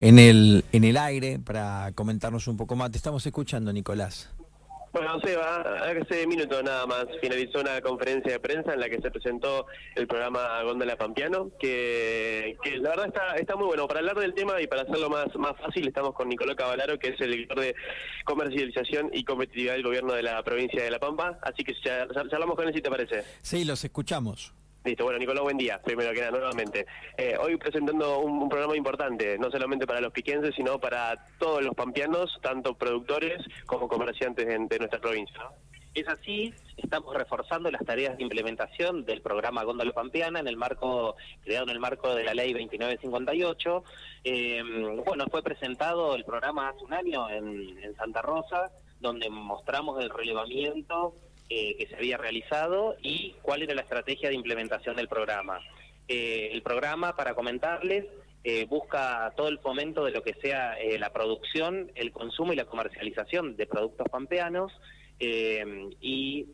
en el, en el aire para comentarnos un poco más. Te estamos escuchando, Nicolás. Bueno, Seba, hace minutos nada más finalizó una conferencia de prensa en la que se presentó el programa Góndola Pampiano, que, que la verdad está, está muy bueno. Para hablar del tema y para hacerlo más, más fácil, estamos con Nicolás Cavalaro, que es el director de comercialización y competitividad del gobierno de la provincia de La Pampa. Así que charlamos con él si te parece. Sí, los escuchamos. Bueno, Nicolás, buen día, primero que nada, nuevamente. Eh, hoy presentando un, programa importante, no solamente para los piquenses, sino para todos los pampeanos, tanto productores como comerciantes de, nuestra provincia. Es así, estamos reforzando las tareas de implementación del programa Góndola Pampeana en el marco, creado en el marco de la ley 2958. Eh, bueno, fue presentado el programa hace un año en, en Santa Rosa, donde mostramos el relevamiento eh, que se había realizado y cuál era la estrategia de implementación del programa. Eh, el programa, para comentarles, eh, busca todo el fomento de lo que sea la producción, el consumo y la comercialización de productos pampeanos y,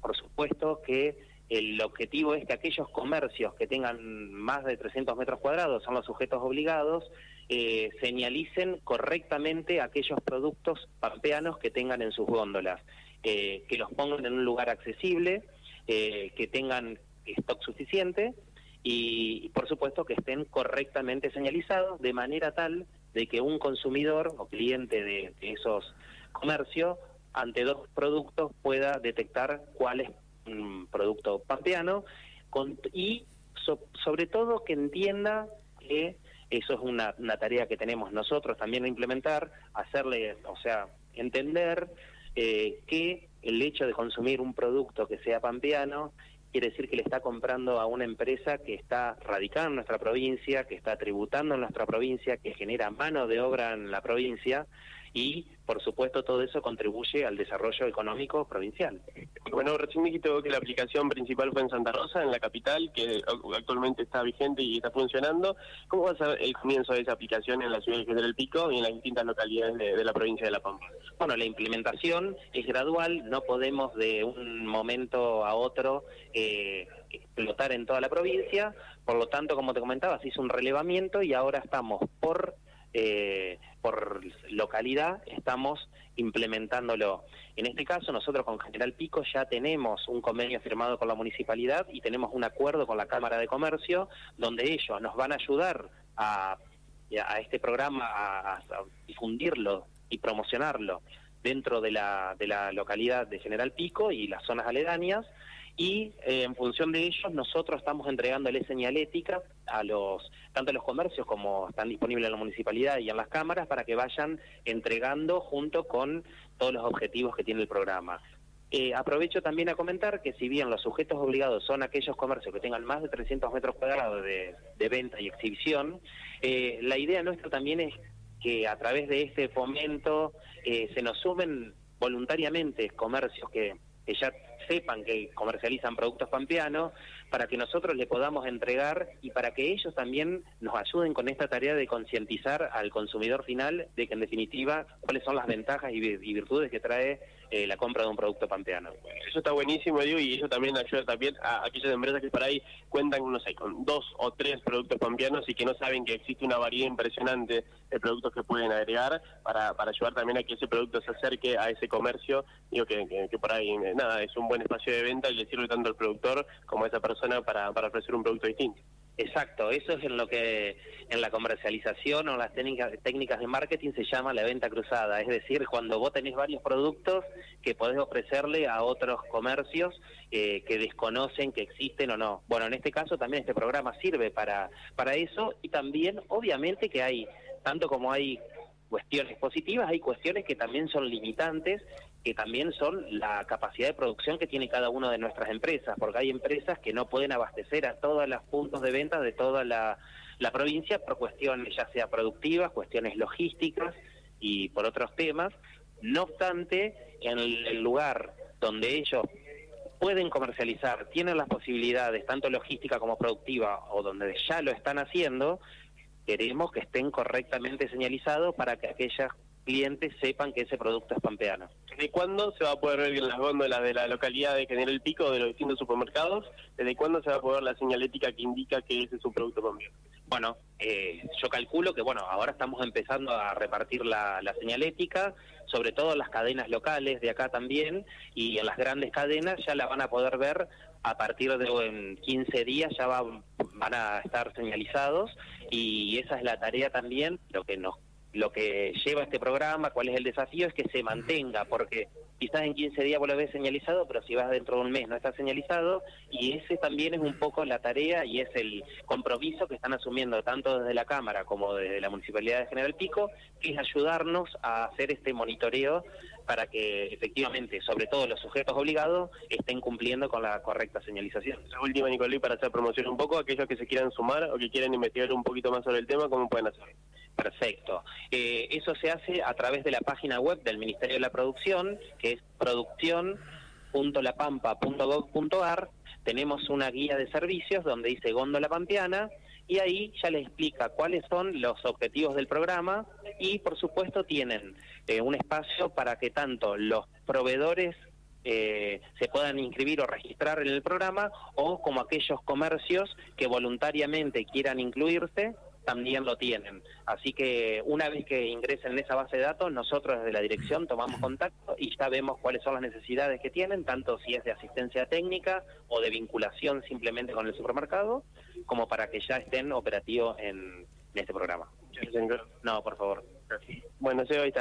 por supuesto, que el objetivo es que aquellos comercios que tengan más de 300 metros cuadrados, son los sujetos obligados, señalicen correctamente aquellos productos pampeanos que tengan en sus góndolas. Eh, que los pongan en un lugar accesible, eh, que tengan stock suficiente y, por supuesto, que estén correctamente señalizados de manera tal de que un consumidor o cliente de, esos comercios, ante dos productos, pueda detectar cuál es un producto pampeano y, sobre todo, que entienda que eso es una, una tarea que tenemos nosotros también a implementar, hacerle, o sea, entender eh, que el hecho de consumir un producto que sea pampeano quiere decir que le está comprando a una empresa que está radicada en nuestra provincia, que está tributando en nuestra provincia, que genera mano de obra en la provincia y, por supuesto, todo eso contribuye al desarrollo económico provincial. Bueno, recién dijiste que la aplicación principal fue en Santa Rosa, en la capital, que actualmente está vigente y está funcionando. ¿Cómo va a ser el comienzo de esa aplicación en la ciudad de General Pico y en las distintas localidades de, la provincia de La Pampa? Bueno, la implementación es gradual, no podemos de un momento a otro eh, explotar en toda la provincia, por lo tanto, como te comentaba, se hizo un relevamiento y ahora estamos por eh, por localidad estamos implementándolo. En este caso, nosotros con General Pico ya tenemos un convenio firmado con la municipalidad y tenemos un acuerdo con la Cámara de Comercio donde ellos nos van a ayudar a, este programa a, difundirlo y promocionarlo dentro de la, de la localidad de General Pico y las zonas aledañas y eh, en función de ellos nosotros estamos entregándole señalética a los tanto a los comercios como están disponibles en la municipalidad y en las cámaras para que vayan entregando junto con todos los objetivos que tiene el programa. Eh, aprovecho también a comentar que si bien los sujetos obligados son aquellos comercios que tengan más de 300 metros cuadrados de, venta y exhibición, eh, la idea nuestra también es que a través de este fomento se nos sumen voluntariamente comercios que que ya sepan que comercializan productos pampeanos, para que nosotros le podamos entregar y para que ellos también nos ayuden con esta tarea de concientizar al consumidor final de que en definitiva cuáles son las ventajas y, virtudes que trae eh, la compra de un producto pampeano. Eso está buenísimo, digo, y eso también ayuda también a aquellas empresas que por ahí cuentan, no sé, con dos o tres productos pampeanos y que no saben que existe una variedad impresionante de productos que pueden agregar para, para ayudar también a que ese producto se acerque a ese comercio, digo que, que, por ahí, nada, es un buen espacio de venta y le sirve tanto al productor como a esa persona para, para ofrecer un producto distinto. Exacto, eso es en lo que en la comercialización o las técnicas, técnicas de marketing se llama la venta cruzada, es decir, cuando vos tenés varios productos que podés ofrecerle a otros comercios eh, que desconocen que existen o no. Bueno, en este caso también este programa sirve para, para eso y también obviamente que hay, tanto como hay cuestiones positivas, hay cuestiones que también son limitantes, que también son la capacidad de producción que tiene cada una de nuestras empresas, porque hay empresas que no pueden abastecer a todos los puntos de venta de toda la, provincia por cuestiones ya sea productivas, cuestiones logísticas y por otros temas. No obstante, en el lugar donde ellos pueden comercializar, tienen las posibilidades, tanto logística como productiva, o donde ya lo están haciendo, queremos que estén correctamente señalizados para que aquellos clientes sepan que ese producto es pampeano. ¿Desde cuándo se va a poder ver en las góndolas de la localidad de General El Pico de los distintos supermercados? ¿Desde cuándo se va a poder la señalética que indica que ese es un producto pampeano? bueno, eh, yo calculo que, bueno, ahora estamos empezando a repartir la, la señalética, sobre todo en las cadenas locales de acá también, y en las grandes cadenas ya la van a poder ver a partir de en 15 días, ya van a estar señalizados, y esa es la tarea también, lo que nos lo que lleva este programa, cuál es el desafío, es que se mantenga, porque quizás en 15 días vos lo ves señalizado, pero si vas dentro de un mes no está señalizado, y ese también es un poco la tarea y es el compromiso que están asumiendo tanto desde la Cámara como desde la Municipalidad de General Pico, que es ayudarnos a hacer este monitoreo para que efectivamente, sobre todo los sujetos obligados, estén cumpliendo con la correcta señalización. La última, Nicolí, para hacer promoción un poco, aquellos que se quieran sumar o que quieran investigar un poquito más sobre el tema, ¿cómo pueden hacerlo? Perfecto. Eh, eso se hace a través de la página web del Ministerio de la Producción, que es producción.lapampa.gov.ar. Tenemos una guía de servicios donde dice góndola pampeana y ahí ya les explica cuáles son los objetivos del programa y por supuesto tienen eh, un espacio para que tanto los proveedores eh, se puedan inscribir o registrar en el programa o como aquellos comercios que voluntariamente quieran incluirse también lo tienen. Así que una vez que ingresen en esa base de datos, nosotros desde la dirección tomamos contacto y ya vemos cuáles son las necesidades que tienen, tanto si es de asistencia técnica o de vinculación simplemente con el supermercado, como para que ya estén operativos en, este programa. No, por favor. Bueno, ahí está.